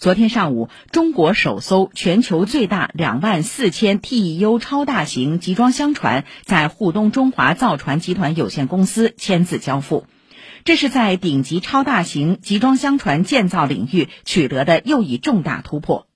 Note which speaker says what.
Speaker 1: 昨天上午，中国首艘全球最大两万四千 TEU 超大型集装箱船在沪东中华造船集团有限公司签字交付，这是在顶级超大型集装箱船建造领域取得的又一重大突破。